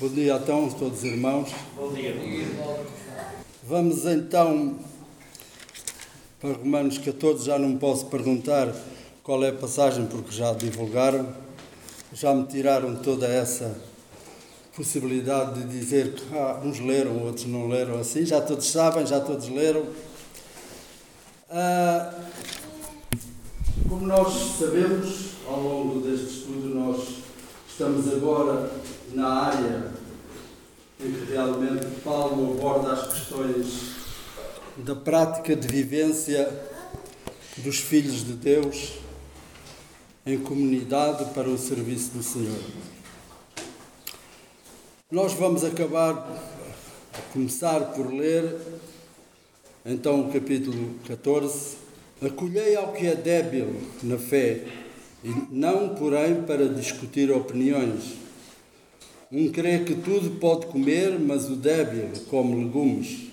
Bom dia então, todos os irmãos. Bom dia. Vamos então para Romanos 14. Já não posso perguntar qual é a passagem, porque já divulgaram. Já me tiraram toda essa possibilidade de dizer que ah, uns leram, outros não leram assim. Já todos sabem, já todos leram. Ah, como nós sabemos, ao longo deste estudo, nós estamos agora na área em que realmente Paulo aborda as questões da prática de vivência dos filhos de Deus em comunidade para o serviço do Senhor. Nós vamos acabar começar por ler então o capítulo 14. Acolhei ao que é débil na fé, e não, porém, para discutir opiniões. Um crê que tudo pode comer, mas o débil come legumes.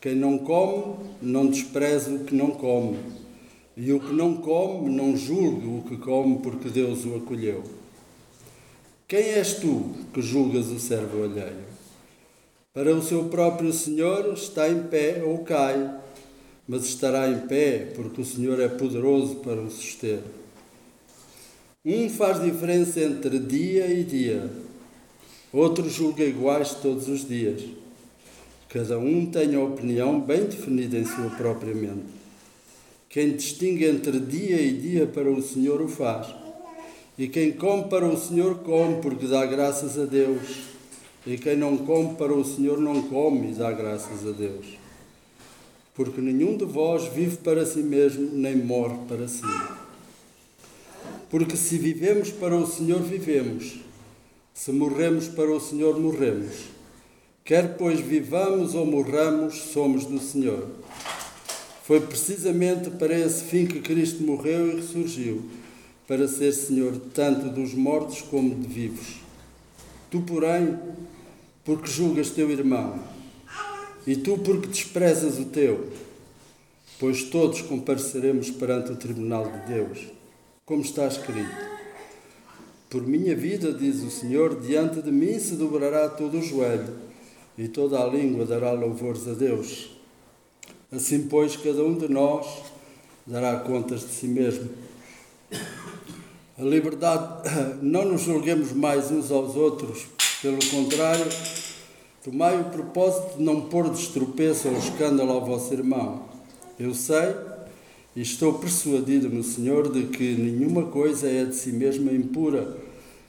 Quem não come, não despreza o que não come. E o que não come, não julgue o que come, porque Deus o acolheu. Quem és tu que julgas o servo alheio? Para o seu próprio Senhor está em pé ou cai, mas estará em pé, porque o Senhor é poderoso para o suster. Um faz diferença entre dia e dia, outro julga iguais todos os dias. Cada um tem a opinião bem definida em sua própria mente. Quem distingue entre dia e dia para o Senhor o faz. E quem come para o Senhor come, porque dá graças a Deus. E quem não come para o Senhor não come e dá graças a Deus. Porque nenhum de vós vive para si mesmo, nem morre para si. Porque se vivemos para o Senhor, vivemos. Se morremos para o Senhor, morremos. Quer pois vivamos ou morramos, somos do Senhor. Foi precisamente para esse fim que Cristo morreu e ressurgiu, para ser Senhor tanto dos mortos como de vivos. Tu, porém, porque julgas teu irmão, e tu porque desprezas o teu, pois todos compareceremos perante o tribunal de Deus, como está escrito. Por minha vida, diz o Senhor, diante de mim se dobrará todo o joelho, e toda a língua dará louvores a Deus. Assim, pois, cada um de nós dará contas de si mesmo. A liberdade, não nos julguemos mais uns aos outros, pelo contrário, tomai o propósito de não pôr de estropeço ou escândalo ao vosso irmão. Eu sei e estou persuadido no Senhor de que nenhuma coisa é de si mesma impura,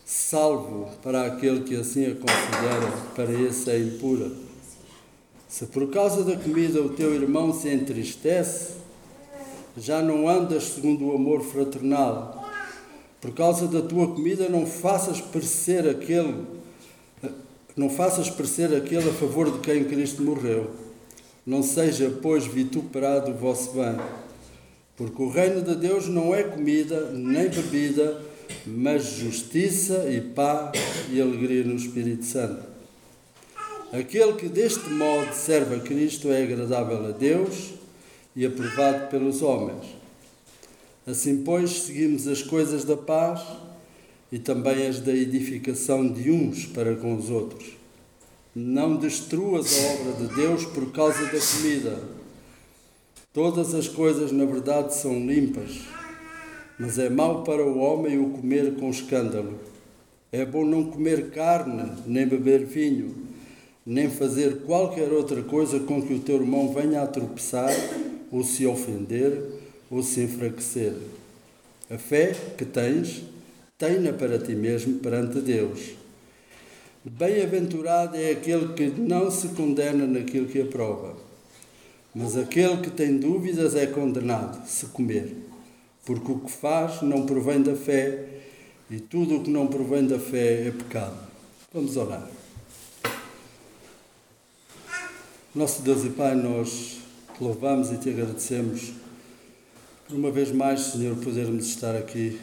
salvo para aquele que assim a considera, para esse é impura. Se por causa da comida o teu irmão se entristece, já não andas segundo o amor fraternal. Por causa da tua comida não faças parecer aquele, não faças parecer aquele a favor de quem Cristo morreu. Não seja, pois, vituperado o vosso bem. Porque o reino de Deus não é comida nem bebida, mas justiça e paz e alegria no Espírito Santo. Aquele que deste modo serve a Cristo é agradável a Deus e aprovado pelos homens. Assim, pois, seguimos as coisas da paz e também as da edificação de uns para com os outros. Não destruas a obra de Deus por causa da comida. Todas as coisas, na verdade, são limpas, mas é mau para o homem o comer com escândalo. É bom não comer carne, nem beber vinho, nem fazer qualquer outra coisa com que o teu irmão venha a tropeçar, ou se ofender, ou se enfraquecer. A fé que tens, tenha para ti mesmo perante Deus. Bem-aventurado é aquele que não se condena naquilo que aprova, mas aquele que tem dúvidas é condenado se comer, porque o que faz não provém da fé, e tudo o que não provém da fé é pecado. Vamos orar. Nosso Deus e Pai, nós te louvamos e te agradecemos por uma vez mais, Senhor, podermos estar aqui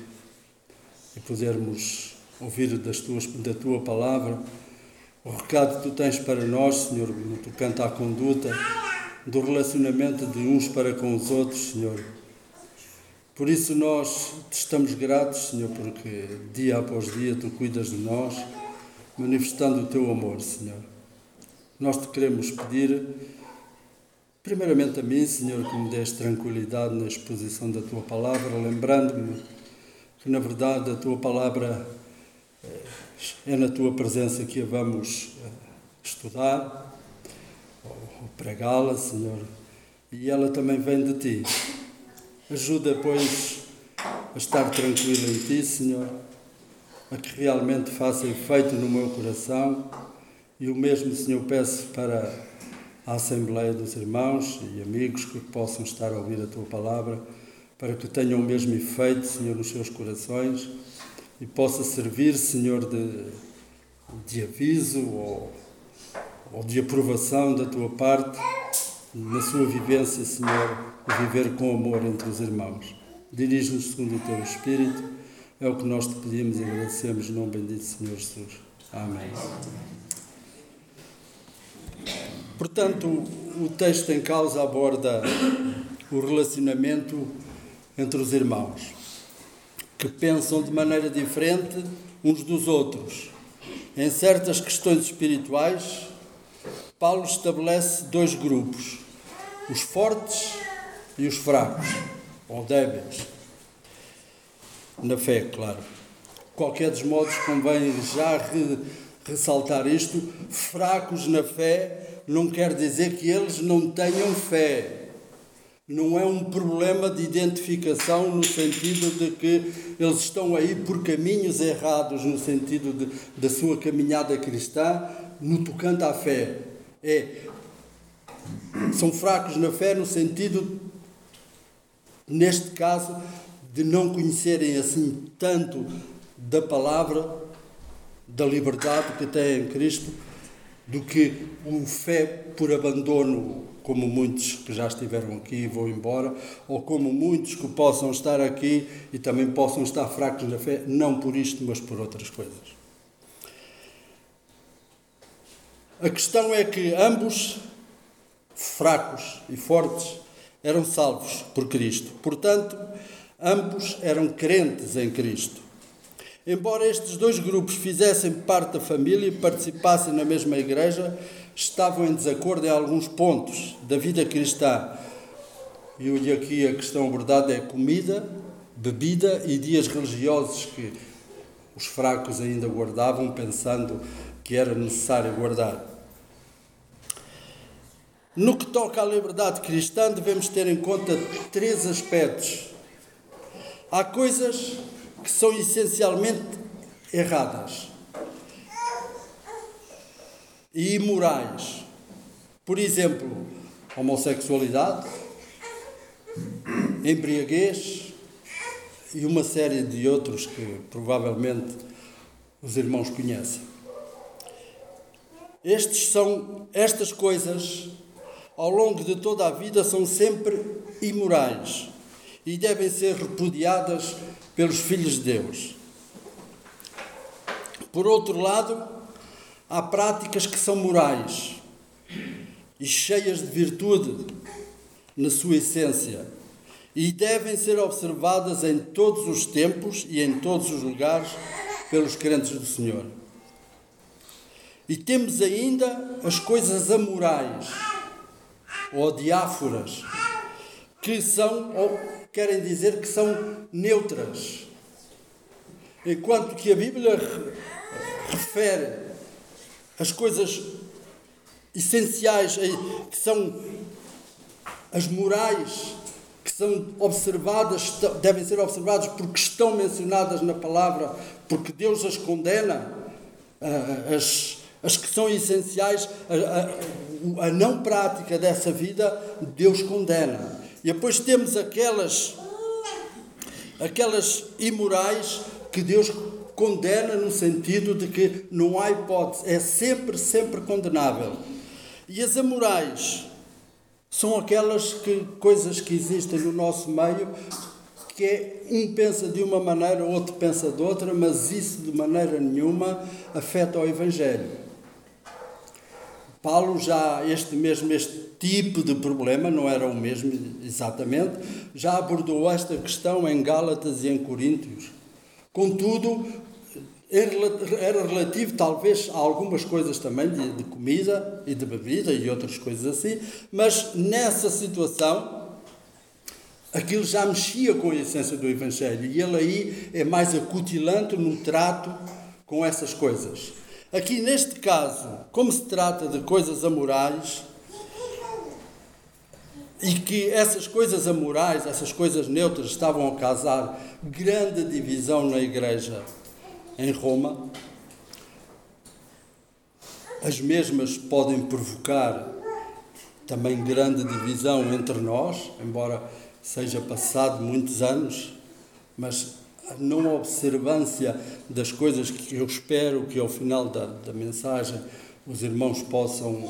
e podermos ouvir das tuas, da tua palavra o recado que tu tens para nós, Senhor, no tocante à conduta, do relacionamento de uns para com os outros, Senhor. Por isso nós te estamos gratos, Senhor, porque dia após dia tu cuidas de nós manifestando o teu amor, Senhor. Nós te queremos pedir, primeiramente a mim, Senhor, que me des tranquilidade na exposição da tua palavra, lembrando-me que, na verdade, a tua palavra eh, é na tua presença que a vamos eh, estudar ou pregá-la, Senhor, e ela também vem de ti. Ajuda, pois, a estar tranquilo em ti, Senhor, a que realmente faça efeito no meu coração e o mesmo, Senhor, peço para a Assembleia dos Irmãos e amigos que possam estar a ouvir a tua palavra, para que tenham o mesmo efeito, Senhor, nos seus corações e possa servir, Senhor, de, de aviso ou, ou de aprovação da tua parte na sua vivência, Senhor, viver com amor entre os irmãos. Dirige-nos segundo o teu Espírito, é o que nós te pedimos e agradecemos, em nome bendito Senhor Jesus. Amém. Portanto, o texto em causa aborda o relacionamento entre os irmãos, que pensam de maneira diferente uns dos outros. Em certas questões espirituais, Paulo estabelece dois grupos: os fortes e os fracos, ou débeis. Na fé, claro. Qualquer dos modos, convém já re, ressaltar isto: fracos na fé não quer dizer que eles não tenham fé. Não é um problema de identificação no sentido de que eles estão aí por caminhos errados, no sentido da sua caminhada cristã, no tocante à fé. É, são fracos na fé no sentido neste caso, de não conhecerem assim tanto da palavra, da liberdade que têm em Cristo, do que o fé por abandono, como muitos que já estiveram aqui e vão embora, ou como muitos que possam estar aqui e também possam estar fracos na fé, não por isto, mas por outras coisas. A questão é que ambos, fracos e fortes, eram salvos por Cristo. Portanto, ambos eram crentes em Cristo. Embora estes dois grupos fizessem parte da família e participassem na mesma igreja, estavam em desacordo em alguns pontos da vida cristã. E aqui a questão abordada é comida, bebida e dias religiosos que os fracos ainda guardavam, pensando que era necessário guardar. No que toca à liberdade cristã, devemos ter em conta três aspectos. Há coisas que são essencialmente erradas e imorais. Por exemplo, homossexualidade, embriaguez e uma série de outros que provavelmente os irmãos conhecem. Estes são estas coisas ao longo de toda a vida são sempre imorais e devem ser repudiadas pelos filhos de Deus. Por outro lado, há práticas que são morais e cheias de virtude na sua essência e devem ser observadas em todos os tempos e em todos os lugares pelos crentes do Senhor. E temos ainda as coisas amorais ou diáforas, que são, ou querem dizer que são neutras. Enquanto que a Bíblia refere as coisas essenciais, que são as morais, que são observadas, devem ser observadas porque estão mencionadas na palavra, porque Deus as condena, as, as que são essenciais, a, não prática dessa vida, Deus condena. E depois temos aquelas, aquelas imorais que Deus condena no sentido de que não há hipótese, é sempre, sempre condenável. E as amorais são aquelas que, coisas que existem no nosso meio que é, um pensa de uma maneira, outro pensa de outra, mas isso de maneira nenhuma afeta o Evangelho. Paulo já este mesmo este tipo de problema não era o mesmo exatamente, já abordou esta questão em Gálatas e em Coríntios. Contudo, era relativo talvez a algumas coisas também de, de, comida e de bebida e outras coisas assim, mas nessa situação aquilo já mexia com a essência do Evangelho e ele aí é mais acutilante no trato com essas coisas. Aqui neste caso, como se trata de coisas amorais, e que essas coisas amorais, essas coisas neutras estavam a causar grande divisão na igreja em Roma. As mesmas podem provocar também grande divisão entre nós, embora seja passado muitos anos, mas a não observância das coisas que eu espero que ao final da, da mensagem os irmãos possam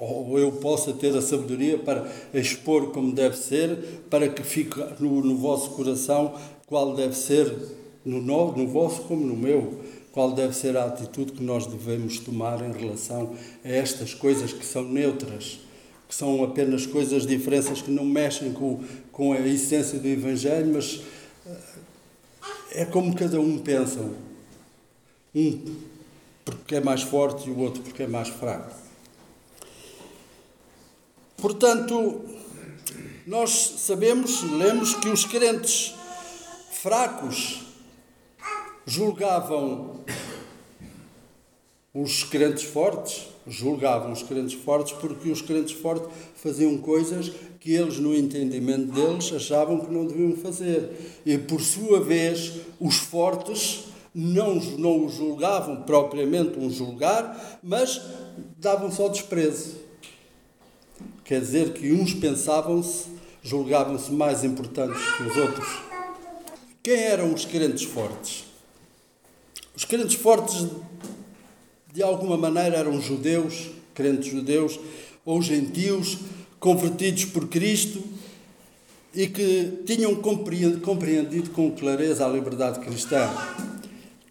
ou eu possa ter a sabedoria para expor como deve ser, para que fique no, no vosso coração qual deve ser, no, no, no vosso como no meu, qual deve ser a atitude que nós devemos tomar em relação a estas coisas que são neutras, que são apenas coisas, diferenças que não mexem com, com a essência do Evangelho, mas eh, é como cada um pensa. Um porque é mais forte e o outro porque é mais fraco. Portanto, nós sabemos, lemos que os crentes fracos julgavam os crentes fortes, julgavam os crentes fortes porque os crentes fortes faziam coisas que eles, no entendimento deles, achavam que não deviam fazer. E, por sua vez, os fortes não, não os julgavam propriamente um julgar, mas davam só desprezo. Quer dizer que uns pensavam-se, julgavam-se mais importantes que os outros. Quem eram os crentes fortes? Os crentes fortes, de alguma maneira, eram judeus, crentes judeus, ou gentios, convertidos por Cristo e que tinham compreendido com clareza a liberdade cristã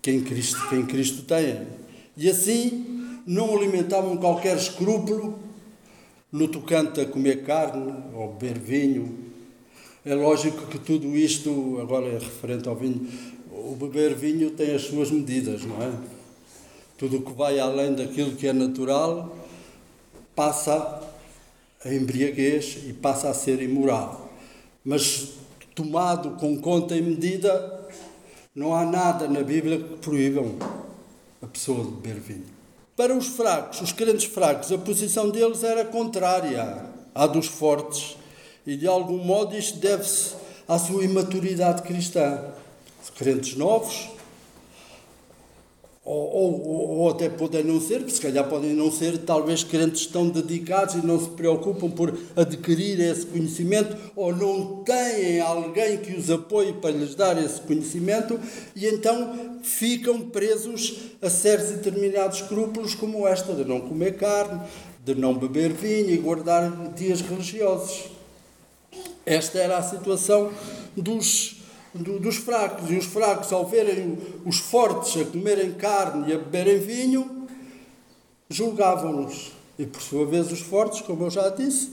que em Cristo, que em Cristo têm. E assim não alimentavam qualquer escrúpulo no tocante a comer carne ou beber vinho, é lógico que tudo isto, agora é referente ao vinho, o beber vinho tem as suas medidas, não é? Tudo o que vai além daquilo que é natural passa a embriaguez e passa a ser imoral. Mas tomado com conta e medida, não há nada na Bíblia que proíbam a pessoa de beber vinho. Para os fracos, os crentes fracos, a posição deles era contrária à dos fortes. E de algum modo isto deve-se à sua imaturidade cristã. Os crentes novos ou, ou, ou, até podem não ser, se calhar podem não ser, talvez crentes tão dedicados e não se preocupam por adquirir esse conhecimento, ou não têm alguém que os apoie para lhes dar esse conhecimento, e então ficam presos a certos determinados escrúpulos, como esta de não comer carne, de não beber vinho e guardar dias religiosos. Esta era a situação dos do, dos fracos. E os fracos, ao verem os fortes a comerem carne e a beberem vinho, julgavam-nos. E por sua vez, os fortes, como eu já disse,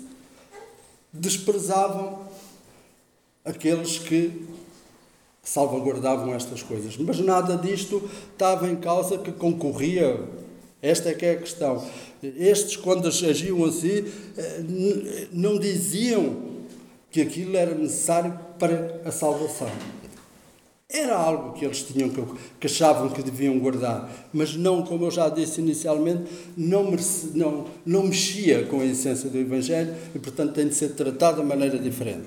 desprezavam aqueles que salvaguardavam estas coisas. Mas nada disto estava em causa que concorria. Esta é que é a questão. Estes, quando agiam assim, eh, não diziam que aquilo era necessário para a salvação. Era algo que eles tinham que, que achavam que deviam guardar, mas não, como eu já disse inicialmente, não, merece, não, não mexia com a essência do Evangelho e, portanto, tem de ser tratado de maneira diferente.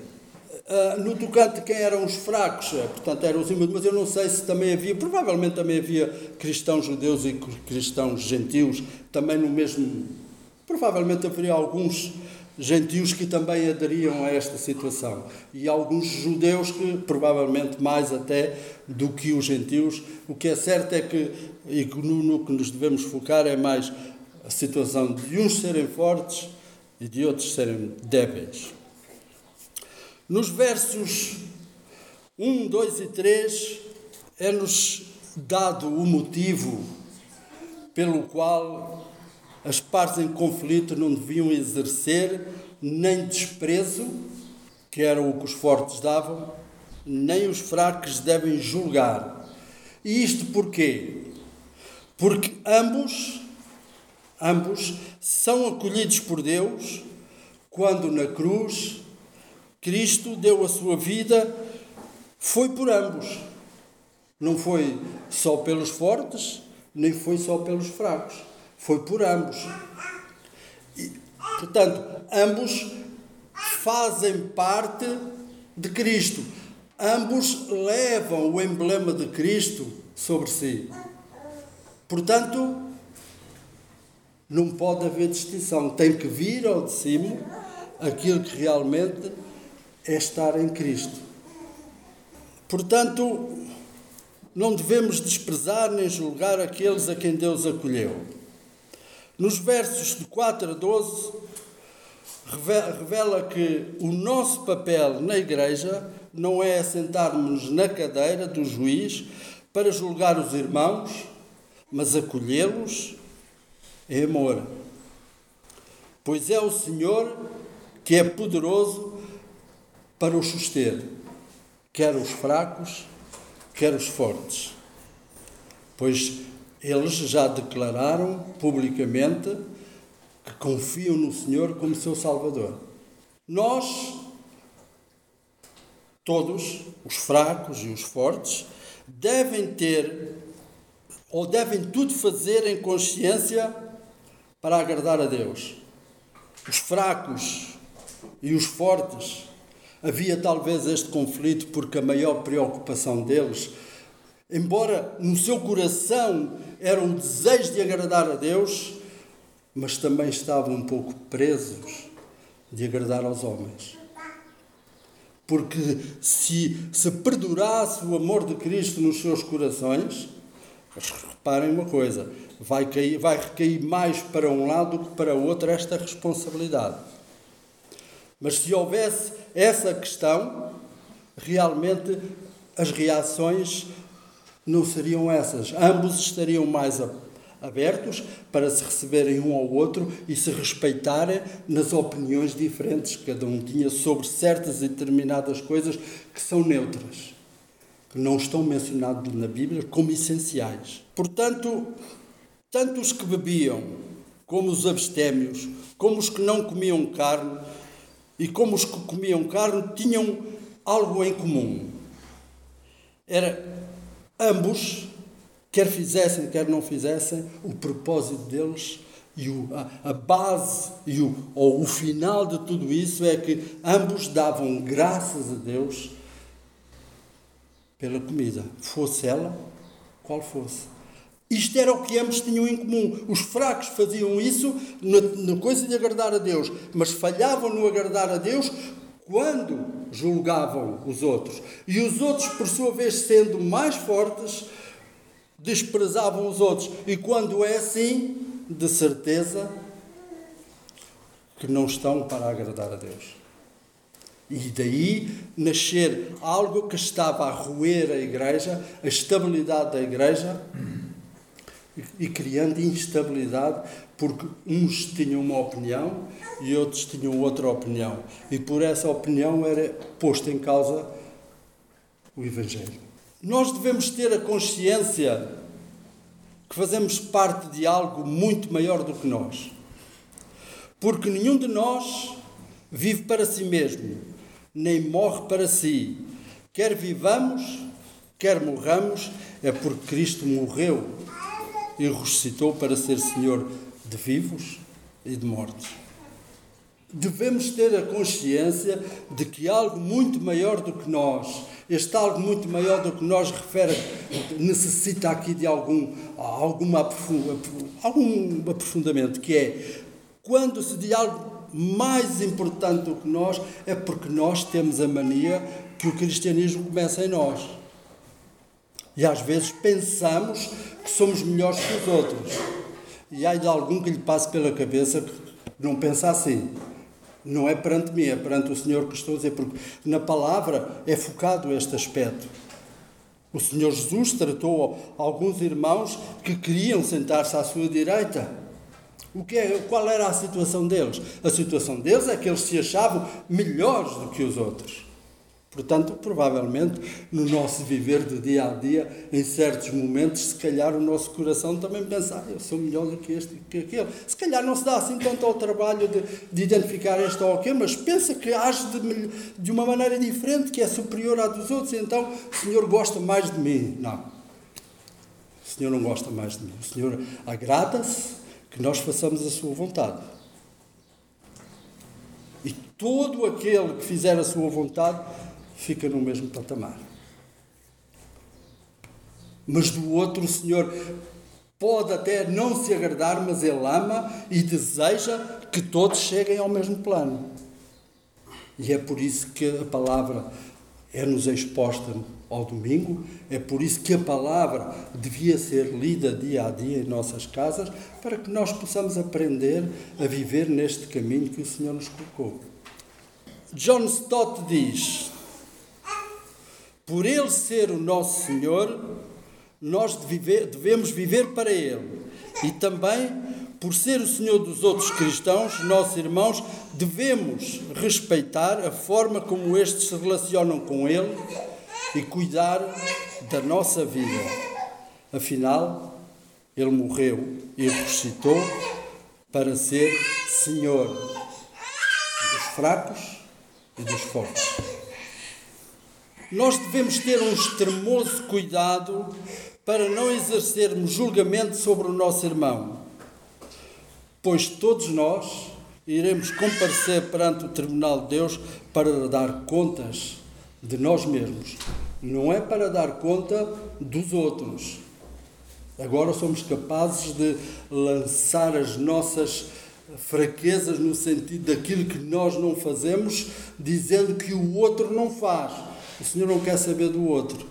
Uh, no tocante quem eram os fracos, é, portanto eram os imudos, mas eu não sei se também havia, provavelmente também havia cristãos judeus e cristãos gentios, também no mesmo, provavelmente haveria alguns gentios que também aderiam a esta situação e alguns judeus que provavelmente mais até do que os gentios. O que é certo é que e no, no que nos devemos focar é mais a situação de uns serem fortes e de outros serem débeis. Nos versos 1, 2 e 3 é-nos dado o motivo pelo qual as partes em conflito não deviam exercer nem desprezo, que era o que os fortes davam, nem os fracos devem julgar. E isto porquê? Porque ambos, ambos são acolhidos por Deus quando na cruz Cristo deu a sua vida, foi por ambos. Não foi só pelos fortes, nem foi só pelos fracos. Foi por ambos. E, portanto, ambos fazem parte de Cristo. Ambos levam o emblema de Cristo sobre si. Portanto, não pode haver distinção. Tem que vir ao de cima aquilo que realmente é estar em Cristo. Portanto, não devemos desprezar nem julgar aqueles a quem Deus acolheu. Nos versos de 4 a 12, revela que o nosso papel na igreja não é sentarmos na cadeira do juiz para julgar os irmãos, mas acolhê-los em amor. Pois é o Senhor que é poderoso para os suster, quer os fracos, quer os fortes. Pois eles já declararam publicamente que confiam no Senhor como seu Salvador. Nós, todos, os fracos e os fortes, devem ter ou devem tudo fazer em consciência para agradar a Deus. Os fracos e os fortes, havia talvez este conflito porque a maior preocupação deles, embora no seu coração era um desejo de agradar a Deus, mas também estavam um pouco presos de agradar aos homens. Porque se, se perdurasse o amor de Cristo nos seus corações, reparem uma coisa, vai, cair, vai recair mais para um lado do que para o outro esta responsabilidade. Mas se houvesse essa questão, realmente as reações não seriam essas. Ambos estariam mais abertos para se receberem um ao outro e se respeitarem nas opiniões diferentes que cada um tinha sobre certas e determinadas coisas que são neutras, que não estão mencionadas na Bíblia como essenciais. Portanto, tanto os que bebiam, como os abstémios, como os que não comiam carne, e como os que comiam carne tinham algo em comum. Era ambos quer fizessem, quer não fizessem, o propósito deles e o, a, a, base e o, ou o final de tudo isso é que ambos davam graças a Deus pela comida, fosse ela qual fosse. Isto era o que ambos tinham em comum. Os fracos faziam isso na, na coisa de agradar a Deus, mas falhavam no agradar a Deus quando julgavam os outros. E os outros, por sua vez, sendo mais fortes, desprezavam os outros. E quando é assim, de certeza que não estão para agradar a Deus. E daí nascer algo que estava a roer a igreja, a estabilidade da igreja, e criando instabilidade, porque uns tinham uma opinião e outros tinham outra opinião. E por essa opinião era posto em causa o Evangelho. Nós devemos ter a consciência que fazemos parte de algo muito maior do que nós. Porque nenhum de nós vive para si mesmo, nem morre para si. Quer vivamos, quer morramos, é porque Cristo morreu e ressuscitou para ser Senhor de vivos e de mortos devemos ter a consciência de que algo muito maior do que nós, este algo muito maior do que nós refere, necessita aqui de algum, alguma algum aprofundamento, que é quando se diz algo mais importante do que nós, é porque nós temos a mania que o cristianismo começa em nós. E às vezes pensamos que somos melhores que os outros. E há algum que lhe passe pela cabeça que não pensa assim. Não é perante mim, é perante o Senhor que estou a dizer, porque na palavra é focado este aspecto. O Senhor Jesus tratou alguns irmãos que queriam sentar-se à sua direita. O que é, qual era a situação deles? A situação deles é que eles se achavam melhores do que os outros. Portanto, provavelmente, no nosso viver do dia a dia, em certos momentos, se calhar o nosso coração também pensa, ah, eu sou melhor do que este que aquele. Se calhar não se dá assim tanto ao trabalho de, de identificar este ou aquele, mas pensa que age de, de uma maneira diferente, que é superior à dos outros, então o Senhor gosta mais de mim. Não. O Senhor não gosta mais de mim. O Senhor agrada-se que nós façamos a sua vontade. E todo aquele que fizer a sua vontade fica no mesmo patamar. Mas do outro, o Senhor pode até não se agradar, mas Ele ama e deseja que todos cheguem ao mesmo plano. E é por isso que a palavra é-nos exposta ao domingo, é por isso que a palavra devia ser lida dia a dia em nossas casas, para que nós possamos aprender a viver neste caminho que o Senhor nos colocou. John Stott diz: por Ele ser o nosso Senhor, nós devemos viver para Ele. E também, por ser o Senhor dos outros cristãos, nossos irmãos, devemos respeitar a forma como estes se relacionam com Ele e cuidar da nossa vida. Afinal, Ele morreu e ressuscitou para ser Senhor dos fracos e dos fortes. Nós devemos ter um extremoso cuidado para não exercermos julgamento sobre o nosso irmão, pois todos nós iremos comparecer perante o tribunal de Deus para dar contas de nós mesmos, não é para dar conta dos outros. Agora somos capazes de lançar as nossas fraquezas no sentido daquilo que nós não fazemos, dizendo que o outro não faz. O Senhor não quer saber do outro.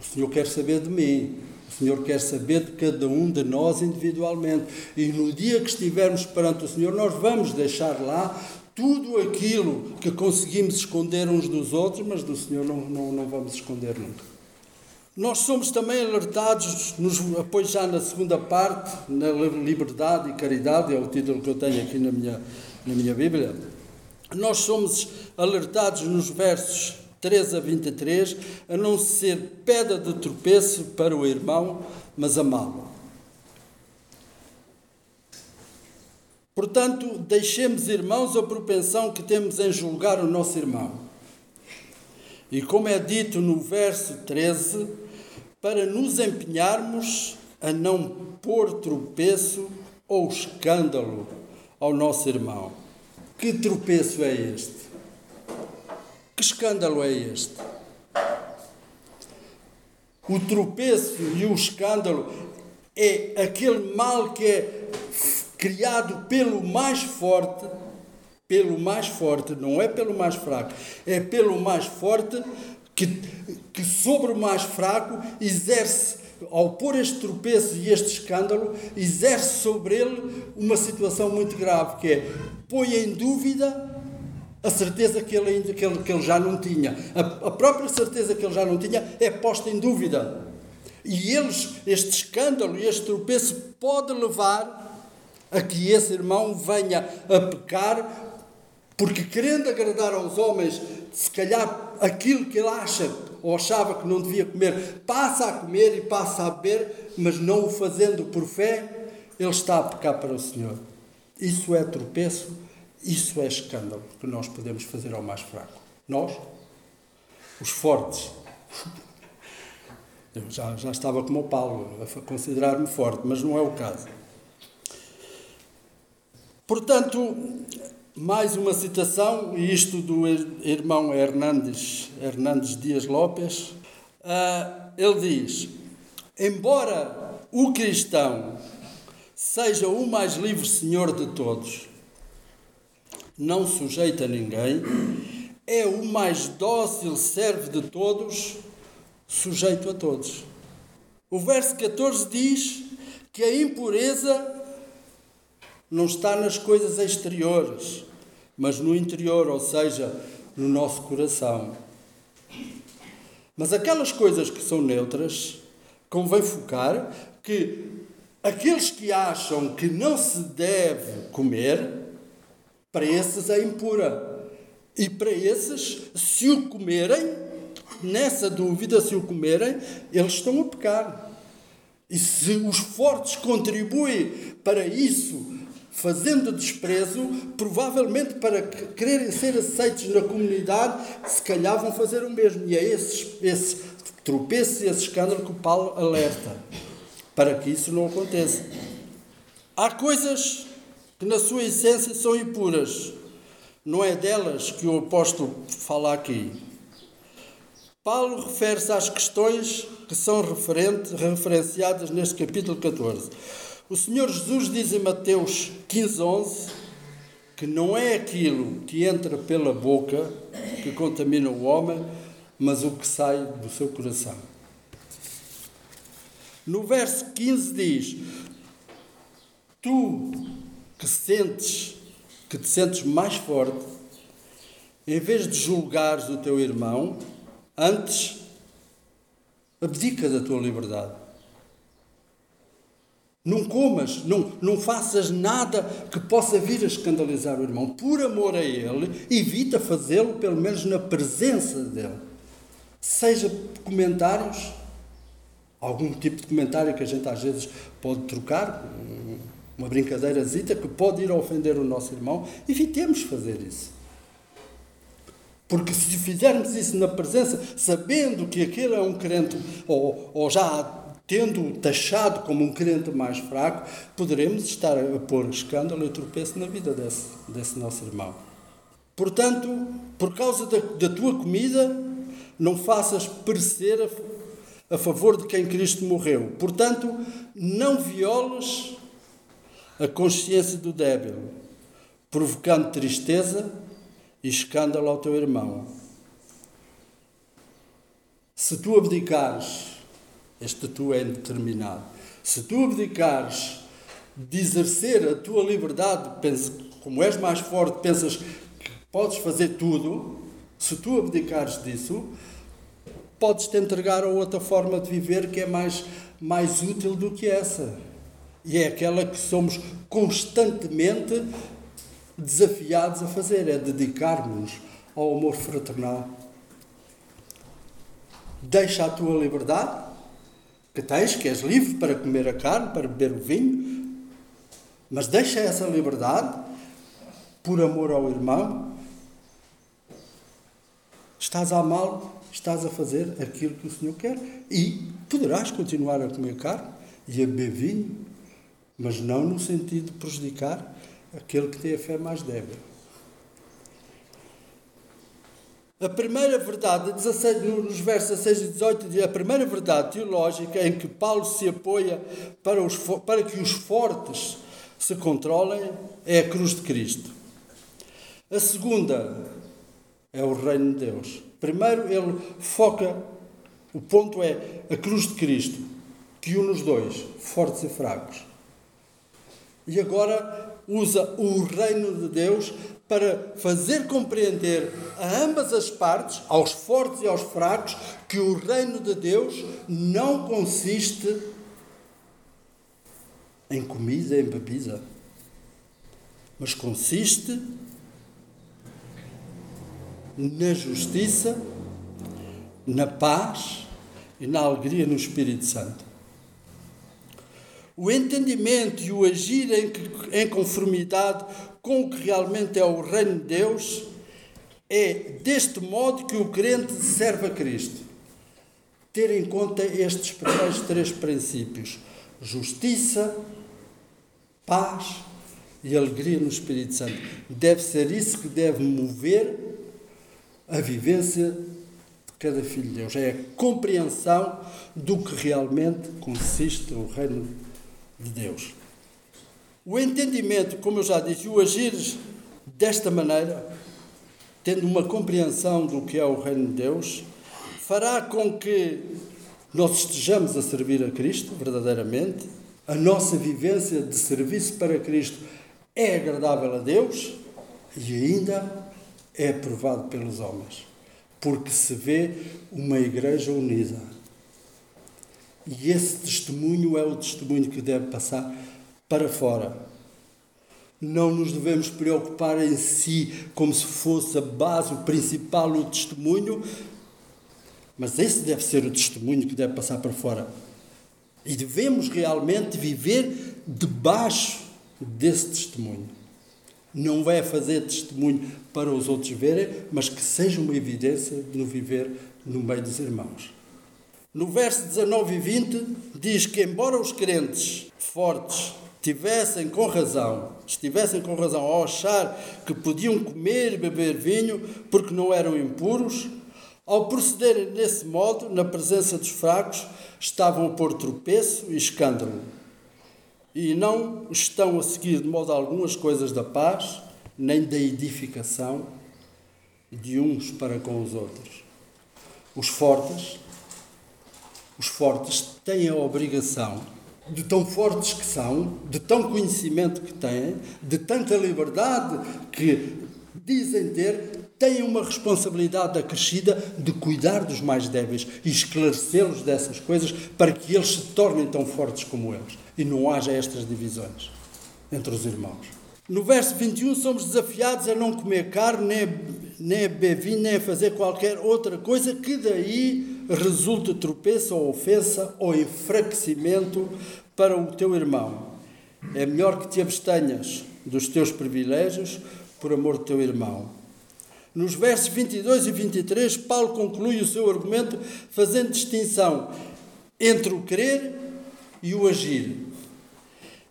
O Senhor quer saber de mim. O Senhor quer saber de cada um de nós individualmente. E no dia que estivermos perante o Senhor, nós vamos deixar lá tudo aquilo que conseguimos esconder uns dos outros, mas do Senhor não, não, não vamos esconder nunca. Nós somos também alertados, nos apoio já na segunda parte, na liberdade e caridade, é o título que eu tenho aqui na minha, na minha Bíblia. Nós somos alertados nos versos 13 a 23, a não ser pedra de tropeço para o irmão, mas amá-lo. Portanto, deixemos, irmãos, a propensão que temos em julgar o nosso irmão. E como é dito no verso 13, para nos empenharmos a não pôr tropeço ou escândalo ao nosso irmão. Que tropeço é este? Que escândalo é este? O tropeço e o escândalo é aquele mal que é criado pelo mais forte, pelo mais forte, não é pelo mais fraco, é pelo mais forte que, que sobre o mais fraco exerce, ao pôr este tropeço e este escândalo, exerce sobre ele uma situação muito grave, que é põe em dúvida a certeza que ele, ainda, que ele, que ele já não tinha. A, a própria certeza que ele já não tinha é posta em dúvida. E eles, este escândalo e este tropeço pode levar a que esse irmão venha a pecar, porque querendo agradar aos homens, se calhar aquilo que ele acha ou achava que não devia comer, passa a comer e passa a beber, mas não o fazendo por fé, ele está a pecar para o Senhor. Isso é tropeço isso é escândalo que nós podemos fazer ao mais fraco. Nós, os fortes. Eu já, já estava como o Paulo, a considerar-me forte, mas não é o caso. Portanto, mais uma citação, e isto do irmão Hernandes, Hernandes Dias Lopes. Uh, ele diz: Embora o cristão seja o mais livre senhor de todos, não sujeita a ninguém, é o mais dócil servo de todos, sujeito a todos. O verso 14 diz que a impureza não está nas coisas exteriores, mas no interior, ou seja, no nosso coração. Mas aquelas coisas que são neutras, convém focar que aqueles que acham que não se deve comer, para esses é impura. E para esses, se o comerem, nessa dúvida, se o comerem, eles estão a pecar. E se os fortes contribuem para isso, fazendo desprezo, provavelmente para quererem ser aceitos na comunidade, se calhar vão fazer o mesmo. E é esse, tropeço e esse escândalo que o Paulo alerta, para que isso não aconteça. Há coisas que, na sua essência, são impuras. Não é delas que o apóstolo fala aqui. Paulo refere-se às questões que são referenciadas neste capítulo 14. O Senhor Jesus diz em Mateus 15, 11 que não é aquilo que entra pela boca que contamina o homem, mas o que sai do seu coração. No verso 15 diz: Tu que sentes, que te sentes mais forte, em vez de julgares o teu irmão, Antes, abdica da tua liberdade. Não comas, não, não faças nada que possa vir a escandalizar o irmão. Por amor a ele, evita fazê-lo, pelo menos na presença dele. Seja comentários, algum tipo de comentário que a gente às vezes pode trocar, uma brincadeirazita que pode ir a ofender o nosso irmão, evitemos fazer isso. Porque se fizermos isso na presença, sabendo que aquele é um crente, ou, ou já tendo taxado como um crente mais fraco, poderemos estar a pôr escândalo e tropeço na vida desse, desse nosso irmão. Portanto, por causa da, da tua comida, não faças perecer a, a favor de quem Cristo morreu. Portanto, não violes a consciência do débil, provocando tristeza e escândalo ao teu irmão. Se tu abdicares, este tu é indeterminado, se tu abdicares de exercer a tua liberdade, como és mais forte, pensas que podes fazer tudo, se tu abdicares disso, podes te entregar a outra forma de viver que é mais, mais útil do que essa. E é aquela que somos constantemente desafiados a fazer, é dedicarmos ao amor fraternal. Deixa a tua liberdade, que tens, que és livre para comer a carne, para beber o vinho, mas deixa essa liberdade por amor ao irmão. Estás a amá-lo, estás a fazer aquilo que o Senhor quer e poderás continuar a comer carne e a beber vinho, mas não no sentido de prejudicar aquele que tem a fé mais débil. A primeira verdade, 16, nos versos 16 e 18, diz a primeira verdade teológica em que Paulo se apoia para, os, para que os fortes se controlem é a cruz de Cristo. A segunda é o reino de Deus. Primeiro, ele foca, o ponto é a cruz de Cristo, que une os dois, fortes e fracos. E agora usa o reino de Deus para fazer compreender a ambas as partes, aos fortes e aos fracos, que o reino de Deus não consiste em comida, em bebida, mas consiste na justiça, na paz e na alegria no Espírito Santo. O entendimento e o agir em, em conformidade com o que realmente é o reino de Deus é deste modo que o crente serve a Cristo. Ter em conta estes primeiros três princípios: justiça, paz e alegria no Espírito Santo. Deve ser isso que deve mover a vivência de cada filho de Deus. É a compreensão do que realmente consiste o reino de de Deus. O entendimento, como eu já disse, o agir desta maneira, tendo uma compreensão do que é o reino de Deus, fará com que nós estejamos a servir a Cristo verdadeiramente, a nossa vivência de serviço para Cristo é agradável a Deus e ainda é aprovado pelos homens, porque se vê uma igreja unida e esse testemunho é o testemunho que deve passar para fora. Não nos devemos preocupar em si como se fosse a base, o principal, o testemunho, mas esse deve ser o testemunho que deve passar para fora. E devemos realmente viver debaixo desse testemunho. Não é fazer testemunho para os outros verem, mas que seja uma evidência no viver no meio dos irmãos. No verso 19 e 20 diz que, embora os crentes fortes tivessem com razão, estivessem com razão ao achar que podiam comer e beber vinho porque não eram impuros, ao procederem desse modo, na presença dos fracos, estavam a pôr tropeço e escândalo. E não estão a seguir de modo algum as coisas da paz, nem da edificação de uns para com os outros. Os fortes os fortes têm a obrigação, de tão fortes que são, de tão conhecimento que têm, de tanta liberdade que dizem ter, têm uma responsabilidade acrescida de cuidar dos mais débeis e esclarecê-los dessas coisas para que eles se tornem tão fortes como eles e não haja estas divisões entre os irmãos. No verso 21, somos desafiados a não comer carne, nem, a beber vinho, nem a fazer qualquer outra coisa que daí resulte tropeço ou ofensa ou enfraquecimento para o teu irmão. É melhor que te abstenhas dos teus privilégios por amor do teu irmão. Nos versos 22 e 23, Paulo conclui o seu argumento fazendo distinção entre o querer e o agir,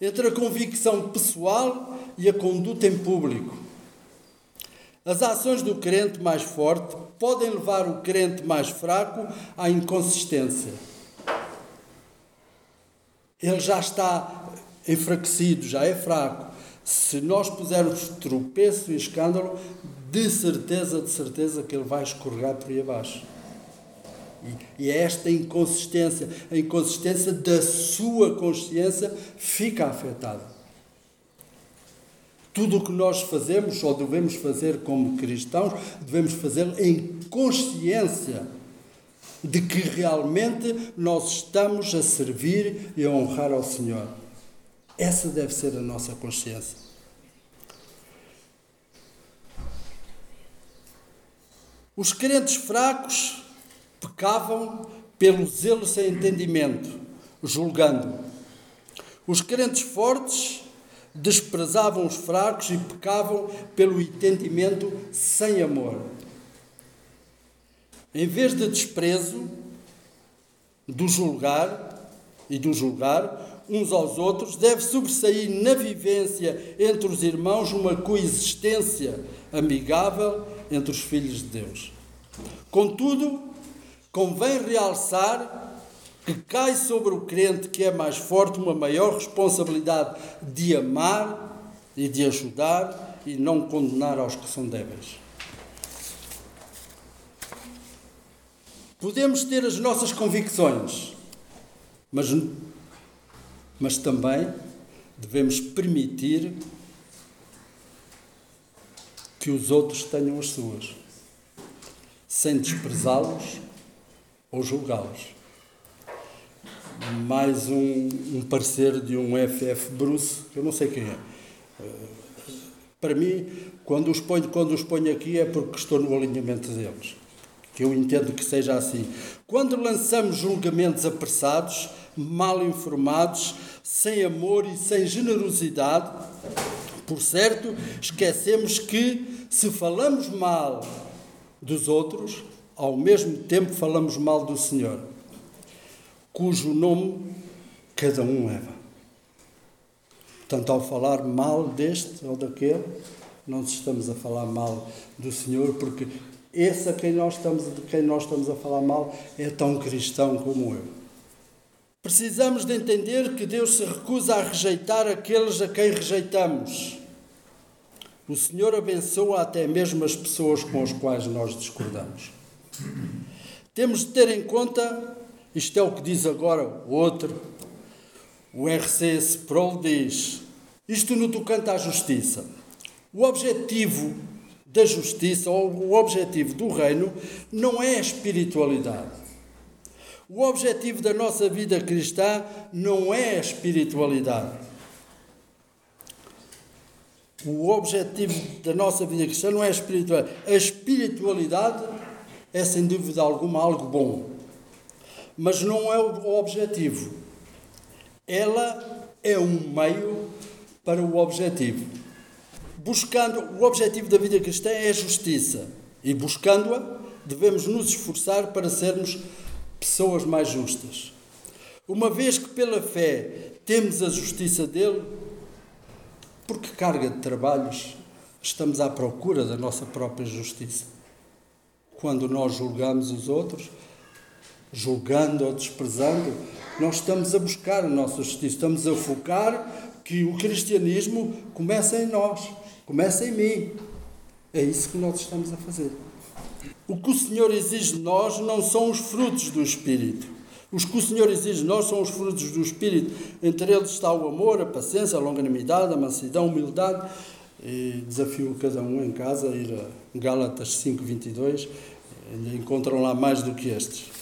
entre a convicção pessoal e a conduta em público. As ações do crente mais forte podem levar o crente mais fraco à inconsistência. Ele já está enfraquecido, já é fraco. Se nós pusermos tropeço e escândalo, de certeza, de certeza que ele vai escorregar por aí abaixo. E, é esta inconsistência, a inconsistência da sua consciência fica afetada. Tudo o que nós fazemos ou devemos fazer como cristãos, devemos fazê-lo em consciência de que realmente nós estamos a servir e a honrar ao Senhor. Essa deve ser a nossa consciência. Os crentes fracos pecavam pelo zelo sem entendimento, julgando. Os crentes fortes desprezavam os fracos e pecavam pelo entendimento sem amor. Em vez de desprezo, do julgar e do julgar uns aos outros, deve sobressair na vivência entre os irmãos uma coexistência amigável entre os filhos de Deus. Contudo, convém realçar que cai sobre o crente que é mais forte uma maior responsabilidade de amar e de ajudar e não condenar aos que são débeis. Podemos ter as nossas convicções, mas, mas também devemos permitir que os outros tenham as suas, sem desprezá-los ou julgá-los mais um, um parecer de um FF Bruce, que eu não sei quem é. Para mim, quando os, ponho, quando os ponho aqui é porque estou no alinhamento deles. Que eu entendo que seja assim. Quando lançamos julgamentos apressados, mal informados, sem amor e sem generosidade, por certo, esquecemos que se falamos mal dos outros, ao mesmo tempo falamos mal do Senhor cujo nome cada um leva. Portanto, ao falar mal deste ou daquele, não estamos a falar mal do Senhor, porque esse a quem nós estamos, de quem nós estamos a falar mal é tão cristão como eu. Precisamos de entender que Deus se recusa a rejeitar aqueles a quem rejeitamos. O Senhor abençoa até mesmo as pessoas com as quais nós discordamos. Temos de ter em conta isto é o que diz agora o outro. O RC Sproul diz: isto no tocante à justiça. O objetivo da justiça ou o objetivo do reino não é a espiritualidade. O objetivo da nossa vida cristã não é a espiritualidade. O objetivo da nossa vida cristã não é a espiritualidade. A espiritualidade é, sem dúvida alguma, algo bom. Mas não é o objetivo. Ela é um meio para o objetivo. Buscando, o objetivo da vida cristã é a justiça. E buscando-a, devemos nos esforçar para sermos pessoas mais justas. Uma vez que pela fé temos a justiça dele, por que carga de trabalhos estamos à procura da nossa própria justiça? Quando nós julgamos os outros, julgando ou desprezando, nós estamos a buscar a nossa justiça, estamos a focar que o cristianismo começa em nós, começa em mim. É isso que nós estamos a fazer. O que o Senhor exige de nós não são os frutos do Espírito. Os que o Senhor exige de nós são os frutos do Espírito. Entre eles está o amor, a paciência, a longanimidade, a mansidão, a humildade. E desafio cada um em casa a ir a Gálatas 5:22. Encontram lá mais do que estes.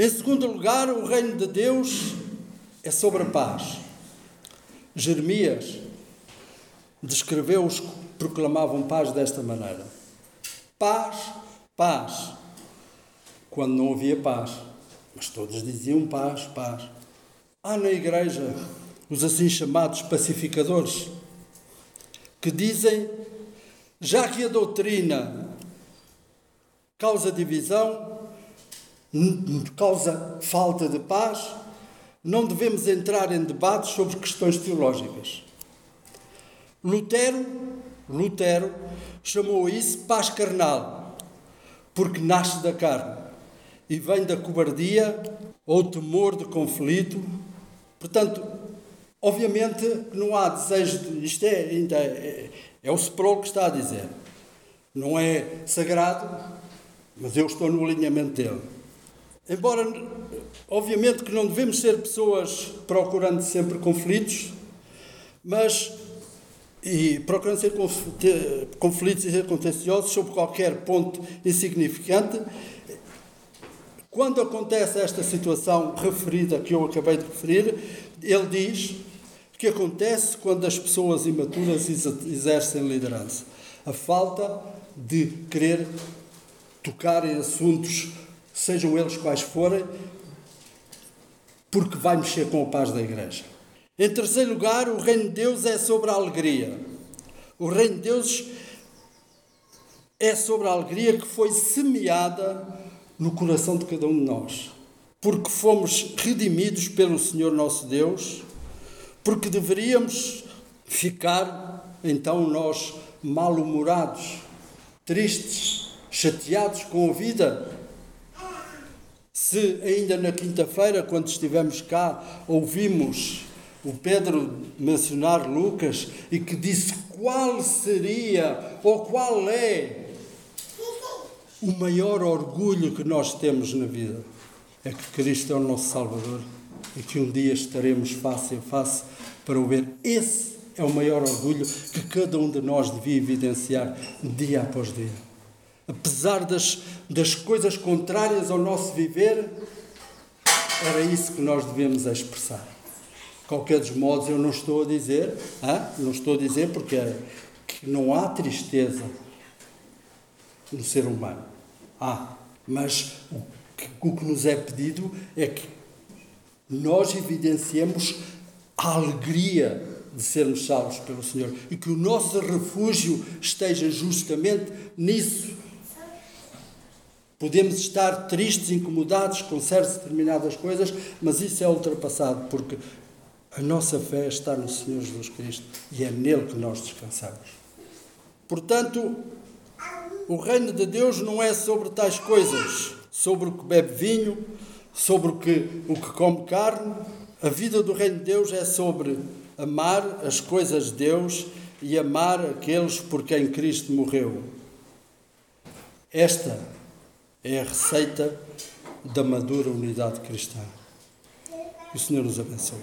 Em segundo lugar, o reino de Deus é sobre a paz. Jeremias descreveu os que proclamavam paz desta maneira: paz, paz, quando não havia paz. Mas todos diziam paz, paz. Há na igreja os assim chamados pacificadores, que dizem, já que a doutrina causa divisão, causa falta de paz, não devemos entrar em debates sobre questões teológicas. Lutero, Lutero chamou isso paz carnal, porque nasce da carne e vem da cobardia ou temor de conflito. Portanto, obviamente não há desejo de. Isto é, ainda é, é o Sproul que está a dizer. Não é sagrado, mas eu estou no alinhamento dele. Embora, obviamente, que não devemos ser pessoas procurando sempre conflitos, mas e procurando ser conflitos e ser contenciosos sobre qualquer ponto insignificante. Quando acontece esta situação referida que eu acabei de referir, ele diz que acontece quando as pessoas imaturas exercem liderança. A falta de querer tocar em assuntos sejam eles quais forem, porque vai mexer com a paz da igreja. Em terceiro lugar, o reino de Deus é sobre a alegria. O reino de Deus é sobre a alegria que foi semeada no coração de cada um de nós. Porque fomos redimidos pelo Senhor nosso Deus, porque deveríamos ficar, então, nós mal-humorados, tristes, chateados com a vida, se ainda na quinta-feira, quando estivemos cá, ouvimos o Pedro mencionar Lucas e que disse qual seria ou qual é o maior orgulho que nós temos na vida, é que Cristo é o nosso Salvador e que um dia estaremos face a face para o ver. Esse é o maior orgulho que cada um de nós devia evidenciar dia após dia apesar das, das coisas contrárias ao nosso viver, era isso que nós devemos expressar. Qualquer dos modos, eu não estou a dizer, hein? não estou a dizer porque é não há tristeza no ser humano. Há, mas o que, o que nos é pedido é que nós evidenciemos a alegria de sermos salvos pelo Senhor e que o nosso refúgio esteja justamente nisso Podemos estar tristes, incomodados com certas determinadas coisas, mas isso é ultrapassado, porque a nossa fé está no Senhor Jesus Cristo e é nele que nós descansamos. Portanto, o reino de Deus não é sobre tais coisas, sobre o que bebe vinho, sobre o que, o que come carne. A vida do reino de Deus é sobre amar as coisas de Deus e amar aqueles por quem Cristo morreu. Esta é a receita da madura unidade cristã. O Senhor nos abençoe.